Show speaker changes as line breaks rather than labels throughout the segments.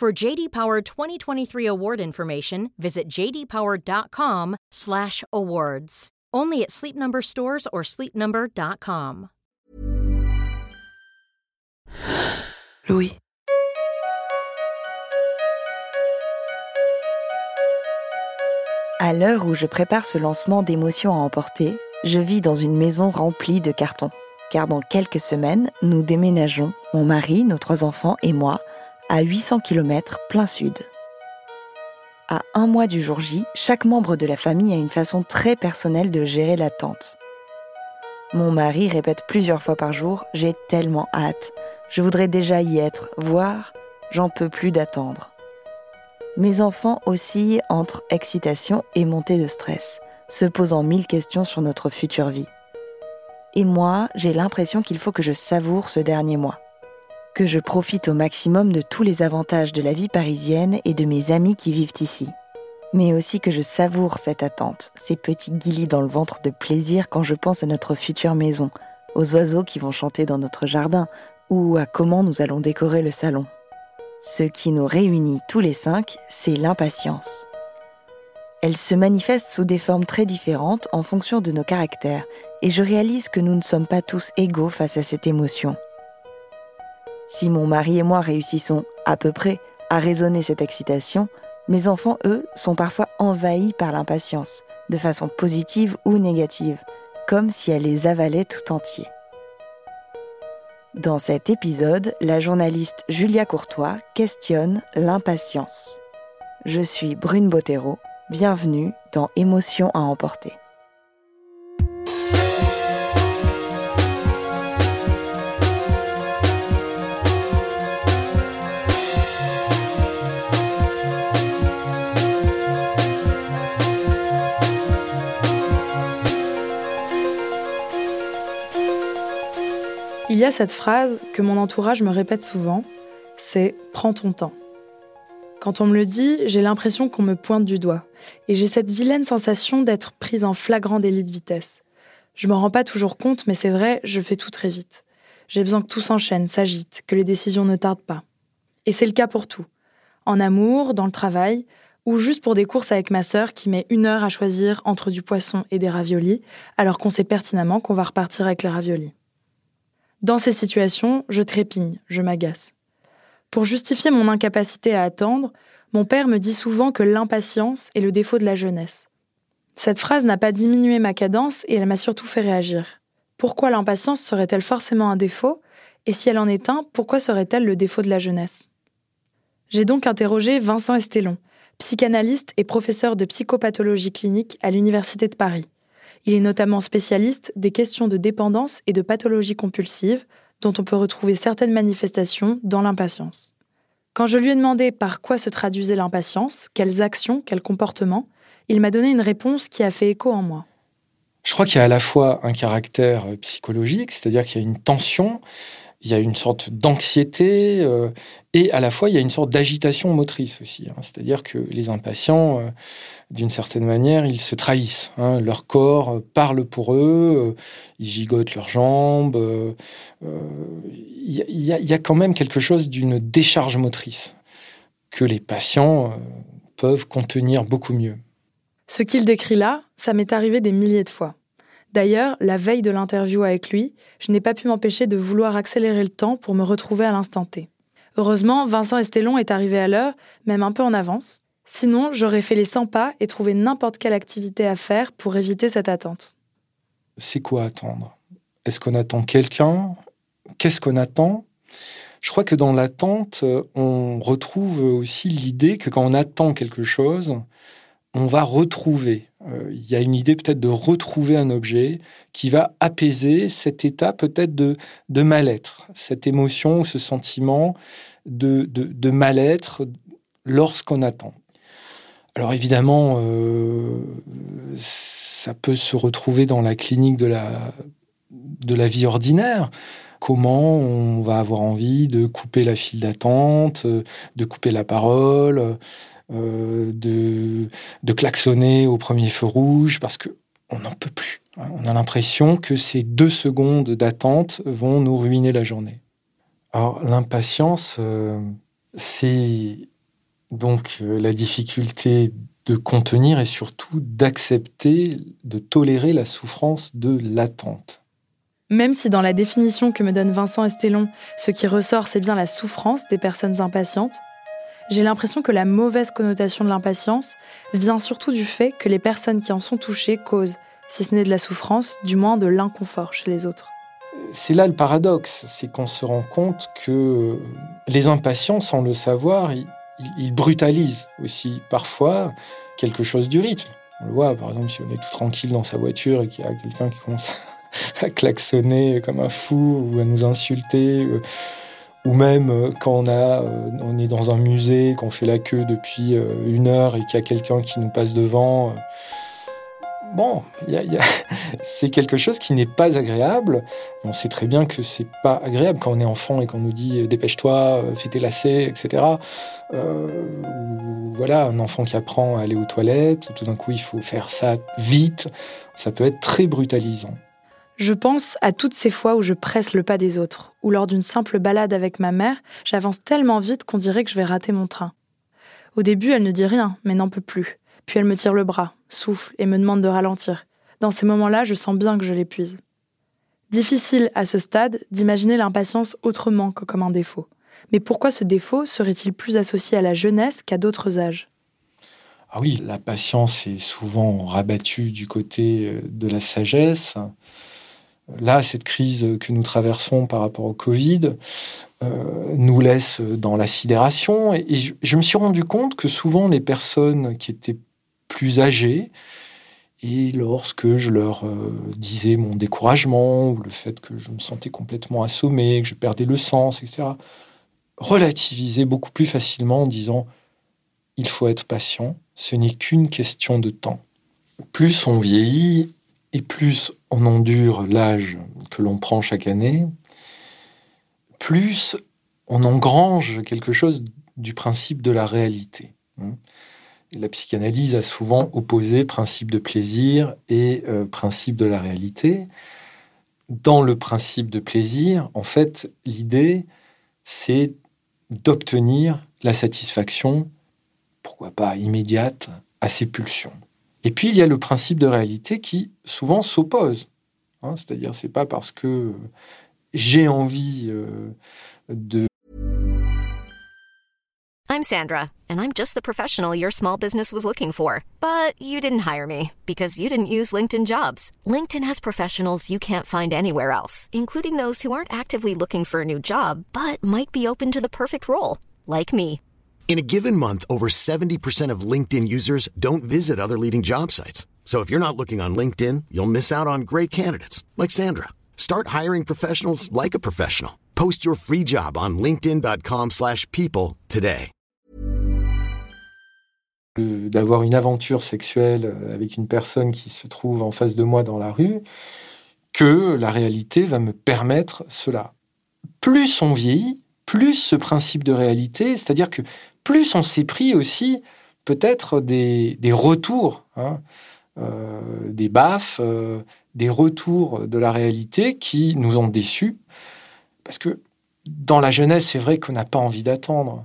For JD Power 2023 award information, visit jdpower.com/awards. Only at Sleep Number stores or sleepnumber.com.
Louis.
À l'heure où je prépare ce lancement d'émotions à emporter, je vis dans une maison remplie de cartons. Car dans quelques semaines, nous déménageons, mon mari, nos trois enfants et moi, à 800 km plein sud. À un mois du jour J, chaque membre de la famille a une façon très personnelle de gérer l'attente. Mon mari répète plusieurs fois par jour J'ai tellement hâte, je voudrais déjà y être, voir, j'en peux plus d'attendre. Mes enfants oscillent entre excitation et montée de stress, se posant mille questions sur notre future vie. Et moi, j'ai l'impression qu'il faut que je savoure ce dernier mois, que je profite au maximum de tous les avantages de la vie parisienne et de mes amis qui vivent ici. Mais aussi que je savoure cette attente, ces petits guillis dans le ventre de plaisir quand je pense à notre future maison, aux oiseaux qui vont chanter dans notre jardin ou à comment nous allons décorer le salon. Ce qui nous réunit tous les cinq, c'est l'impatience. Elle se manifeste sous des formes très différentes en fonction de nos caractères, et je réalise que nous ne sommes pas tous égaux face à cette émotion. Si mon mari et moi réussissons, à peu près, à raisonner cette excitation, mes enfants, eux, sont parfois envahis par l'impatience, de façon positive ou négative, comme si elle les avalait tout entier. Dans cet épisode, la journaliste Julia Courtois questionne l'impatience. Je suis Brune Bottero, bienvenue dans Émotions à emporter.
Y a cette phrase que mon entourage me répète souvent, c'est prends ton temps. Quand on me le dit, j'ai l'impression qu'on me pointe du doigt, et j'ai cette vilaine sensation d'être prise en flagrant délit de vitesse. Je m'en rends pas toujours compte, mais c'est vrai, je fais tout très vite. J'ai besoin que tout s'enchaîne, s'agite, que les décisions ne tardent pas. Et c'est le cas pour tout. En amour, dans le travail, ou juste pour des courses avec ma sœur qui met une heure à choisir entre du poisson et des raviolis, alors qu'on sait pertinemment qu'on va repartir avec les raviolis. Dans ces situations, je trépigne, je m'agace. Pour justifier mon incapacité à attendre, mon père me dit souvent que l'impatience est le défaut de la jeunesse. Cette phrase n'a pas diminué ma cadence et elle m'a surtout fait réagir. Pourquoi l'impatience serait-elle forcément un défaut? Et si elle en est un, pourquoi serait-elle le défaut de la jeunesse? J'ai donc interrogé Vincent Estelon, psychanalyste et professeur de psychopathologie clinique à l'Université de Paris. Il est notamment spécialiste des questions de dépendance et de pathologie compulsive, dont on peut retrouver certaines manifestations dans l'impatience. Quand je lui ai demandé par quoi se traduisait l'impatience, quelles actions, quels comportements, il m'a donné une réponse qui a fait écho en moi.
Je crois qu'il y a à la fois un caractère psychologique, c'est-à-dire qu'il y a une tension, il y a une sorte d'anxiété euh, et à la fois il y a une sorte d'agitation motrice aussi. Hein. C'est-à-dire que les impatients, euh, d'une certaine manière, ils se trahissent. Hein. Leur corps euh, parle pour eux, ils gigotent leurs jambes. Il y, y, a quand même quelque chose d'une décharge motrice que les patients peuvent contenir beaucoup mieux.
Ce qu'il décrit là, ça m'est arrivé des milliers de fois. D'ailleurs, la veille de l'interview avec lui, je n'ai pas pu m'empêcher de vouloir accélérer le temps pour me retrouver à l'instant T. Heureusement, Vincent Estelon est arrivé à l'heure, même un peu en avance. Sinon, j'aurais fait les 100 pas et trouvé n'importe quelle activité à faire pour éviter cette attente.
C'est quoi attendre? Est-ce qu'on attend quelqu'un? Qu'est-ce qu'on attend? Je crois que dans l'attente, on retrouve aussi l'idée que quand on attend quelque chose, on va retrouver. Euh, il y a une idée peut-être de retrouver un objet qui va apaiser cet état peut-être de, de mal-être, cette émotion ou ce sentiment de, de, mal-être lorsqu'on attend. Alors évidemment, euh, ça peut se retrouver dans la clinique de la, de la vie ordinaire. Comment on va avoir envie de couper la file d'attente, de couper la parole, euh, de, de klaxonner au premier feu rouge parce que on n'en peut plus. Hein. On a l'impression que ces deux secondes d'attente vont nous ruiner la journée. Alors l'impatience, euh, c'est donc euh, la difficulté de contenir et surtout d'accepter, de tolérer la souffrance de l'attente.
Même si dans la définition que me donne Vincent Estelon, ce qui ressort, c'est bien la souffrance des personnes impatientes, j'ai l'impression que la mauvaise connotation de l'impatience vient surtout du fait que les personnes qui en sont touchées causent, si ce n'est de la souffrance, du moins de l'inconfort chez les autres.
C'est là le paradoxe, c'est qu'on se rend compte que les impatients, sans le savoir, ils, brutalisent aussi parfois quelque chose du rythme. On le voit, par exemple, si on est tout tranquille dans sa voiture et qu'il y a quelqu'un qui commence à klaxonner comme un fou ou à nous insulter euh, ou même euh, quand on, a, euh, on est dans un musée, qu'on fait la queue depuis euh, une heure et qu'il y a quelqu'un qui nous passe devant. Bon, c'est quelque chose qui n'est pas agréable. On sait très bien que c'est pas agréable quand on est enfant et qu'on nous dit dépêche-toi, fais tes lacets, etc. ou voilà, un enfant qui apprend à aller aux toilettes, tout d'un coup il faut faire ça vite. Ça peut être très brutalisant.
Je pense à toutes ces fois où je presse le pas des autres, ou lors d'une simple balade avec ma mère, j'avance tellement vite qu'on dirait que je vais rater mon train. Au début, elle ne dit rien, mais n'en peut plus. Puis elle me tire le bras, souffle et me demande de ralentir. Dans ces moments-là, je sens bien que je l'épuise. Difficile à ce stade d'imaginer l'impatience autrement que comme un défaut. Mais pourquoi ce défaut serait-il plus associé à la jeunesse qu'à d'autres âges?
Ah oui, la patience est souvent rabattue du côté euh, de la sagesse. Là, cette crise que nous traversons par rapport au Covid euh, nous laisse dans la sidération. Et, je, me suis rendu compte que souvent les personnes qui étaient plus âgées, et lorsque je leur euh, disais mon découragement ou le fait que je me sentais complètement assommé, que je perdais le sens, etc., relativisaient beaucoup plus facilement en disant il faut être patient, ce n'est qu'une question de temps. Plus on vieillit, et plus on endure l'âge que l'on prend chaque année, plus on engrange quelque chose du principe de la réalité. La psychanalyse a souvent opposé principe de plaisir et euh, principe de la réalité. Dans le principe de plaisir, en fait, l'idée, c'est d'obtenir la satisfaction, pourquoi pas immédiate, à ses pulsions. Et puis il y a le principe de réalité qui souvent s'oppose. Hein, C'est-à-dire, c'est pas parce que j'ai envie euh, de.
I'm Sandra, and I'm just the professional your small business was looking for. But you didn't hire me because you didn't use LinkedIn jobs. LinkedIn has professionals you can't find anywhere else, including those who aren't actively looking for a new job but might be open to the perfect role, like me.
In a given month, over 70% of LinkedIn users don't visit other leading job sites. So if you're not looking on LinkedIn, you'll miss out on great candidates like Sandra. Start hiring professionals like a professional. Post your free job on linkedin.com/people today.
D'avoir une aventure sexuelle euh, avec une personne qui se trouve en face de moi dans la rue que la réalité va me permettre cela. Plus on vieillit, plus ce principe de réalité, c'est-à-dire que plus on s'est pris aussi peut-être des, retours, hein, euh, des baffes, euh, des retours de la réalité qui nous ont déçus. Parce que dans la jeunesse, c'est vrai qu'on n'a pas envie d'attendre.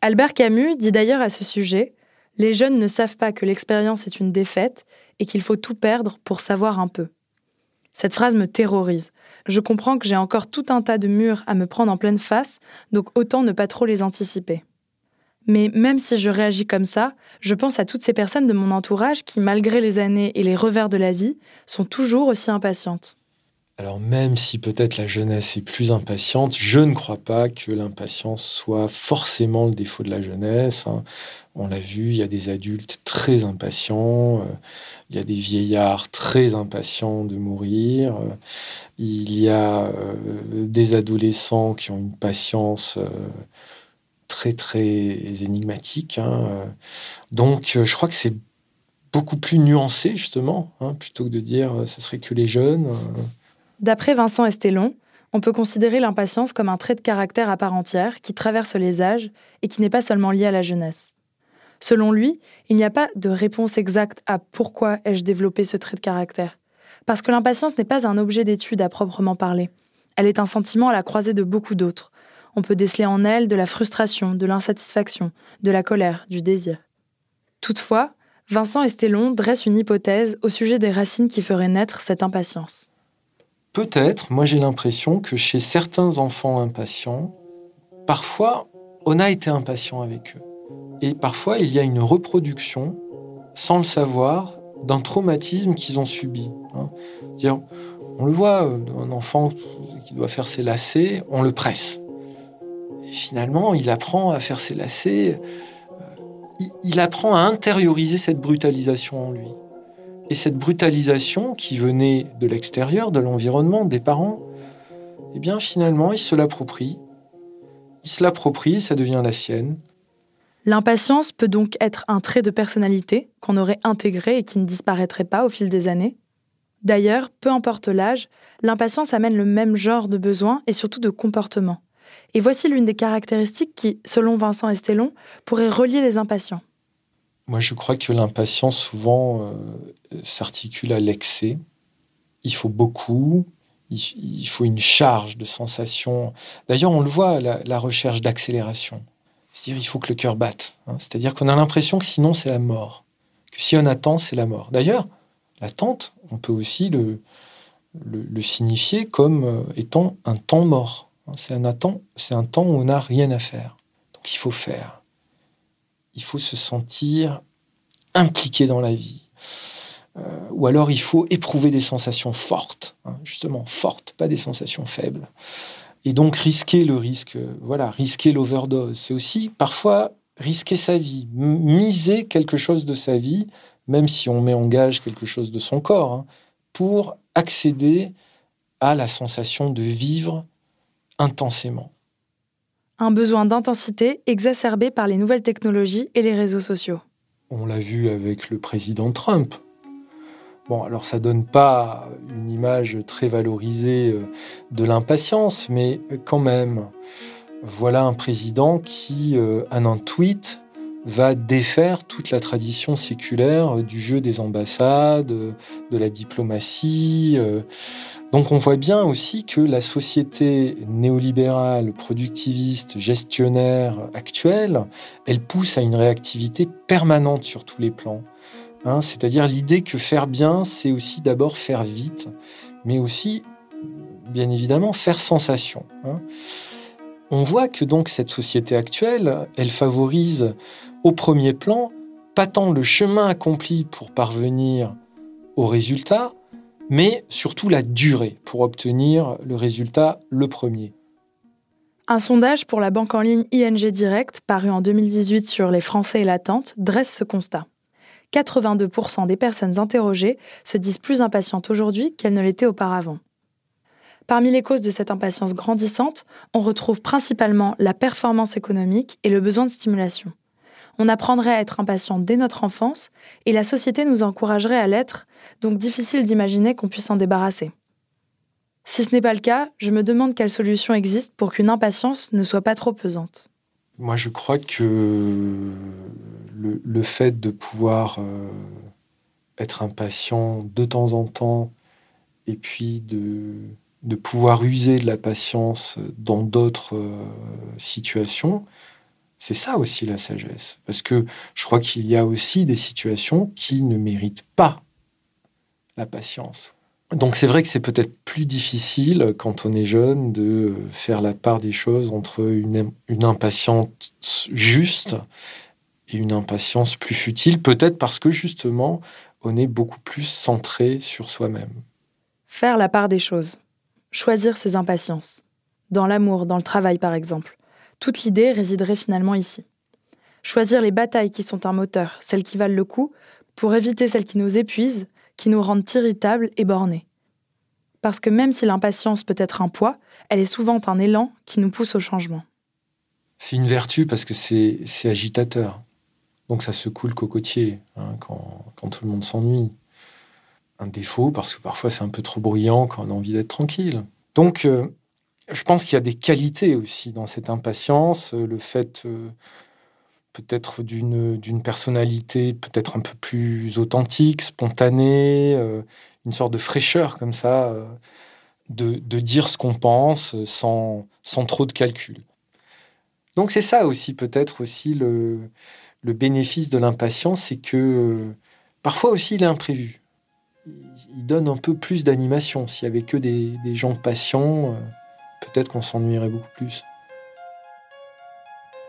Albert Camus dit d'ailleurs à ce sujet Les jeunes ne savent pas que l'expérience est une défaite et qu'il faut tout perdre pour savoir un peu. Cette phrase me terrorise. Je comprends que j'ai encore tout un tas de murs à me prendre en pleine face, donc autant ne pas trop les anticiper. Mais même si je réagis comme ça, je pense à toutes ces personnes de mon entourage qui, malgré les années et les revers de la vie, sont toujours aussi impatientes.
Alors même si peut-être la jeunesse est plus impatiente, je ne crois pas que l'impatience soit forcément le défaut de la jeunesse. Hein. On l'a vu, il y a des adultes très impatients, euh, il y a des vieillards très impatients de mourir, euh, il y a euh, des adolescents qui ont une patience très très énigmatique. Hein. Donc je crois que c'est beaucoup plus nuancé justement, hein, plutôt que de dire ça serait que les jeunes.
D'après Vincent Estelon, on peut considérer l'impatience comme un trait de caractère à part entière qui traverse les âges et qui n'est pas seulement lié à la jeunesse. Selon lui, il n'y a pas de réponse exacte à pourquoi ai-je développé ce trait de caractère. Parce que l'impatience n'est pas un objet d'étude à proprement parler. Elle est un sentiment à la croisée de beaucoup d'autres. On peut déceler en elle de la frustration, de l'insatisfaction, de la colère, du désir. Toutefois, Vincent Estelon dresse une hypothèse au sujet des racines qui feraient naître cette impatience.
Peut-être, moi j'ai l'impression que chez certains enfants impatients, parfois on a été impatient avec eux. Et parfois il y a une reproduction, sans le savoir, d'un traumatisme qu'ils ont subi. Hein. on le voit, euh, un enfant qui doit faire ses lacets, on le presse. Finalement, il apprend à faire ses lacets, euh, il apprend à intérioriser cette brutalisation en lui. Et cette brutalisation qui venait de l'extérieur, de l'environnement, des parents, eh bien finalement, il se l'approprie. Il se l'approprie, ça devient la sienne.
L'impatience peut donc être un trait de personnalité qu'on aurait intégré et qui ne disparaîtrait pas au fil des années. D'ailleurs, peu importe l'âge, l'impatience amène le même genre de besoins et surtout de comportements. Et voici l'une des caractéristiques qui, selon Vincent Estelon, pourrait relier les impatients.
Moi, je crois que l'impatience, souvent, euh, s'articule à l'excès. Il faut beaucoup, il, faut une charge de sensations. D'ailleurs, on le voit, la, recherche d'accélération. C'est-à-dire, il faut que le cœur batte. Hein. C'est-à-dire qu'on a l'impression que sinon, c'est la mort. Que si on attend, c'est la mort. D'ailleurs, l'attente, on peut aussi le, le, signifier comme euh, étant un temps mort. Hein. C'est un, c'est un temps où on n'a rien à faire. Donc, il faut faire il faut se sentir impliqué dans la vie. Euh, ou alors il faut éprouver des sensations fortes, hein, justement fortes, pas des sensations faibles. Et donc risquer le risque, voilà, risquer l'overdose, c'est aussi parfois risquer sa vie, miser quelque chose de sa vie, même si on met en gage quelque chose de son corps, hein, pour accéder à la sensation de vivre intensément
un besoin d'intensité exacerbé par les nouvelles technologies et les réseaux sociaux.
On l'a vu avec le président Trump. Bon, alors ça donne pas une image très valorisée euh, de l'impatience, mais quand même, voilà un président qui, euh, en un tweet, va défaire toute la tradition séculaire du jeu des ambassades, de la diplomatie. Euh, donc on voit bien aussi que la société néolibérale, productiviste, gestionnaire actuelle, elle pousse à une réactivité permanente sur tous les plans. Hein. C'est-à-dire l'idée que faire bien, c'est aussi d'abord faire vite, mais aussi, bien évidemment, faire sensation. Hein. On voit que donc cette société actuelle, elle favorise au premier plan pas tant le chemin accompli pour parvenir au résultat, mais surtout la durée pour obtenir le résultat le premier.
Un sondage pour la banque en ligne ING Direct, paru en 2018 sur les Français et l'attente, dresse ce constat. 82% des personnes interrogées se disent plus impatientes aujourd'hui qu'elles ne l'étaient auparavant. Parmi les causes de cette impatience grandissante, on retrouve principalement la performance économique et le besoin de stimulation on apprendrait à être impatient dès notre enfance et la société nous encouragerait à l'être, donc difficile d'imaginer qu'on puisse s'en débarrasser. Si ce n'est pas le cas, je me demande quelle solution existe pour qu'une impatience ne soit pas trop pesante.
Moi, je crois que le, fait de pouvoir euh, être impatient de temps en temps et puis de, de pouvoir user de la patience dans d'autres euh, situations, c'est ça aussi la sagesse. Parce que je crois qu'il y a aussi des situations qui ne méritent pas la patience. Donc c'est vrai que c'est peut-être plus difficile quand on est jeune de faire la part des choses entre une, impatience juste et une impatience plus futile, peut-être parce que justement on est beaucoup plus centré sur soi-même.
Faire la part des choses. Choisir ses impatiences. Dans l'amour, dans le travail par exemple. Toute l'idée résiderait finalement ici. Choisir les batailles qui sont un moteur, celles qui valent le coup, pour éviter celles qui nous épuisent, qui nous rendent irritables et bornés. Parce que même si l'impatience peut être un poids, elle est souvent un élan qui nous pousse au changement.
C'est une vertu parce que c'est agitateur. Donc ça secoue le cocotier hein, quand, tout le monde s'ennuie. Un défaut parce que parfois c'est un peu trop bruyant quand on a envie d'être tranquille. Donc euh, je pense qu'il y a des qualités aussi dans cette impatience, euh, le fait euh, peut-être d'une personnalité peut-être un peu plus authentique, spontanée, une sorte de fraîcheur comme ça, de, de dire ce qu'on pense sans, sans trop de calcul. Donc c'est ça aussi peut-être aussi le, le bénéfice de l'impatience, c'est que euh, parfois aussi il est imprévu. Il donne un peu plus d'animation. S'il n'y avait que des, gens patients, euh, peut-être qu'on s'ennuierait beaucoup plus.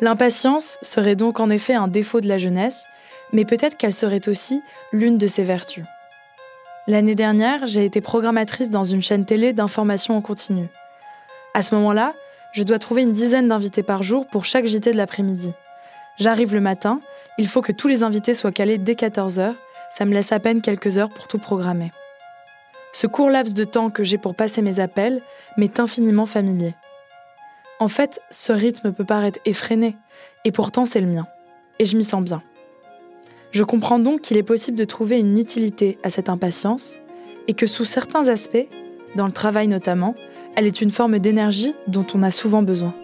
L'impatience serait donc en effet un défaut de la jeunesse, mais peut-être qu'elle serait aussi l'une de ses vertus. L'année dernière, j'ai été programmatrice dans une chaîne télé d'information en continu. À ce moment-là, je dois trouver une dizaine d'invités par jour pour chaque JT de l'après-midi. J'arrive le matin, il faut que tous les invités soient calés dès 14h, ça me laisse à peine quelques heures pour tout programmer. Ce court laps de temps que j'ai pour passer mes appels m'est infiniment familier. En fait, ce rythme peut paraître effréné, et pourtant c'est le mien. Et je m'y sens bien. Je comprends donc qu'il est possible de trouver une utilité à cette impatience, et que sous certains aspects, dans le travail notamment, elle est une forme d'énergie dont on a souvent besoin.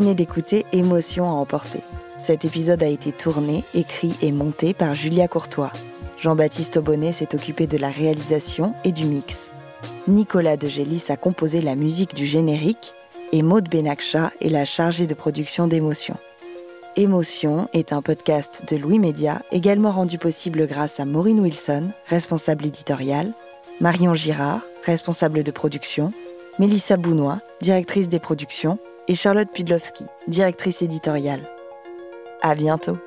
Venez d'écouter Émotion à emporter. Cet épisode a été tourné, écrit et monté par Julia Courtois. Jean-Baptiste Aubonnet s'est occupé de la réalisation et du mix. Nicolas de Gélis a composé la musique du générique et Maud Benakcha est la chargée de production d'Émotion. Émotion est un podcast de Louis Média, également rendu possible grâce à Maureen Wilson, responsable éditoriale, Marion Girard, responsable de production, Mélissa Bounois, directrice des productions, et Charlotte Pudlowski, directrice éditoriale. À bientôt.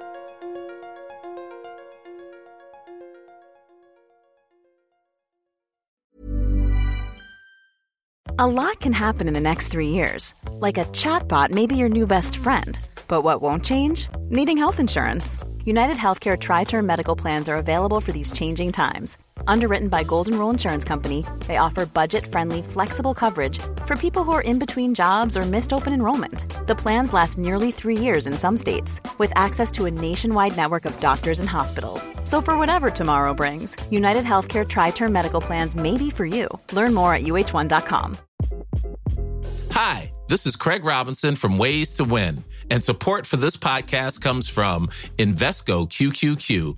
A lot can happen in the next three years. Like a chatbot may be your new best friend. But what won't change? Needing health insurance. United Healthcare Tri Term Medical Plans are available for these changing times Underwritten by Golden Rule Insurance Company, they offer budget-friendly, flexible coverage for people who are in between jobs or missed open enrollment. The plans last nearly three years in some states, with access to a nationwide network of doctors and hospitals. So for whatever tomorrow brings, United Healthcare Tri-Term Medical Plans may be for you. Learn more at uh1.com.
Hi, this is Craig Robinson from Ways to Win, and support for this podcast comes from Invesco QQQ